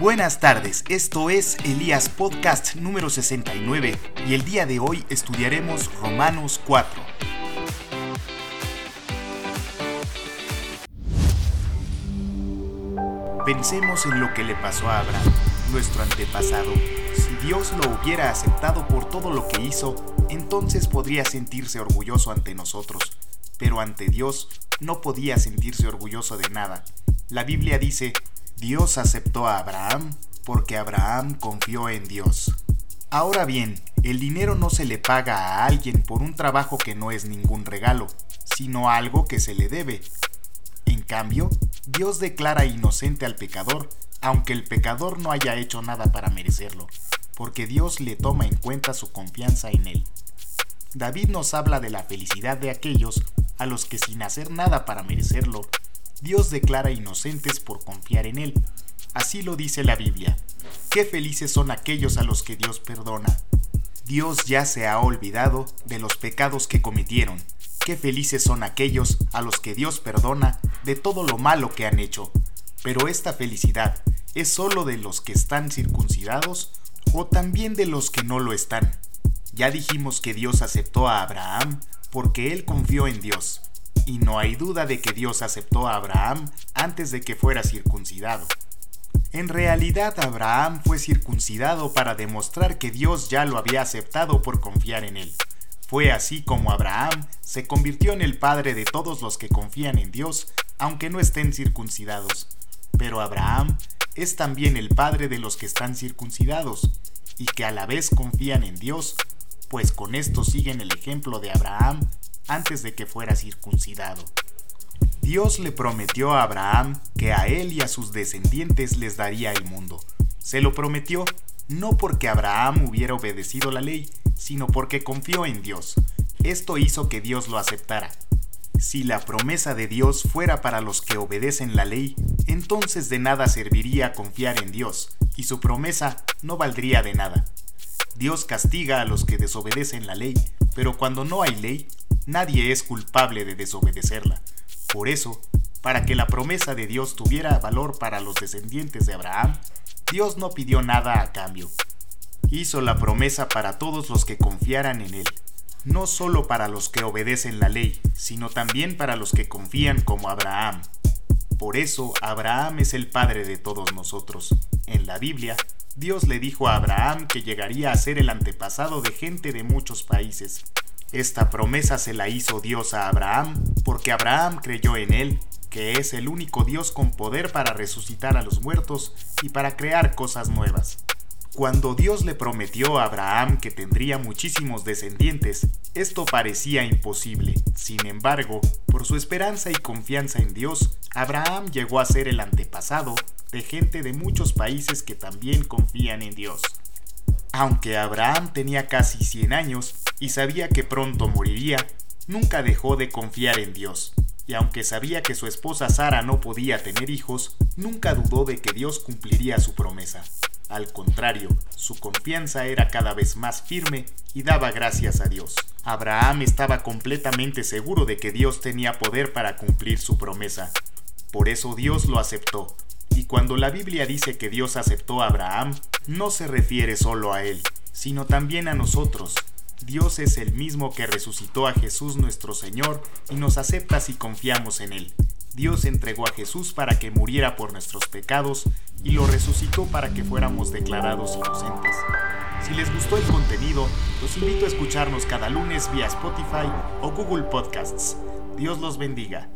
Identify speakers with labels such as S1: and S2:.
S1: Buenas tardes, esto es Elías Podcast número 69 y el día de hoy estudiaremos Romanos 4. Pensemos en lo que le pasó a Abraham, nuestro antepasado. Si Dios lo hubiera aceptado por todo lo que hizo, entonces podría sentirse orgulloso ante nosotros, pero ante Dios no podía sentirse orgulloso de nada. La Biblia dice, Dios aceptó a Abraham porque Abraham confió en Dios. Ahora bien, el dinero no se le paga a alguien por un trabajo que no es ningún regalo, sino algo que se le debe. En cambio, Dios declara inocente al pecador, aunque el pecador no haya hecho nada para merecerlo, porque Dios le toma en cuenta su confianza en él. David nos habla de la felicidad de aquellos a los que sin hacer nada para merecerlo, Dios declara inocentes por confiar en Él. Así lo dice la Biblia. Qué felices son aquellos a los que Dios perdona. Dios ya se ha olvidado de los pecados que cometieron. Qué felices son aquellos a los que Dios perdona de todo lo malo que han hecho. Pero esta felicidad es solo de los que están circuncidados o también de los que no lo están. Ya dijimos que Dios aceptó a Abraham porque él confió en Dios y no hay duda de que Dios aceptó a Abraham antes de que fuera circuncidado. En realidad Abraham fue circuncidado para demostrar que Dios ya lo había aceptado por confiar en él. Fue así como Abraham se convirtió en el padre de todos los que confían en Dios, aunque no estén circuncidados. Pero Abraham es también el padre de los que están circuncidados, y que a la vez confían en Dios, pues con esto siguen el ejemplo de Abraham antes de que fuera circuncidado. Dios le prometió a Abraham que a él y a sus descendientes les daría el mundo. Se lo prometió no porque Abraham hubiera obedecido la ley, sino porque confió en Dios. Esto hizo que Dios lo aceptara. Si la promesa de Dios fuera para los que obedecen la ley, entonces de nada serviría confiar en Dios, y su promesa no valdría de nada. Dios castiga a los que desobedecen la ley, pero cuando no hay ley, nadie es culpable de desobedecerla. Por eso, para que la promesa de Dios tuviera valor para los descendientes de Abraham, Dios no pidió nada a cambio. Hizo la promesa para todos los que confiaran en Él, no solo para los que obedecen la ley, sino también para los que confían como Abraham. Por eso Abraham es el padre de todos nosotros. En la Biblia, Dios le dijo a Abraham que llegaría a ser el antepasado de gente de muchos países, esta promesa se la hizo Dios a Abraham porque Abraham creyó en él, que es el único Dios con poder para resucitar a los muertos y para crear cosas nuevas. Cuando Dios le prometió a Abraham que tendría muchísimos descendientes, esto parecía imposible. Sin embargo, por su esperanza y confianza en Dios, Abraham llegó a ser el antepasado de gente de muchos países que también confían en Dios. Aunque Abraham tenía casi 100 años y sabía que pronto moriría, nunca dejó de confiar en Dios. Y aunque sabía que su esposa Sara no podía tener hijos, nunca dudó de que Dios cumpliría su promesa. Al contrario, su confianza era cada vez más firme y daba gracias a Dios. Abraham estaba completamente seguro de que Dios tenía poder para cumplir su promesa. Por eso Dios lo aceptó, y cuando la Biblia dice que Dios aceptó a Abraham, no se refiere solo a él, sino también a nosotros. Dios es el mismo que resucitó a Jesús nuestro Señor y nos acepta si confiamos en Él. Dios entregó a Jesús para que muriera por nuestros pecados y lo resucitó para que fuéramos declarados inocentes. Si les gustó el contenido, los invito a escucharnos cada lunes vía Spotify o Google Podcasts. Dios los bendiga.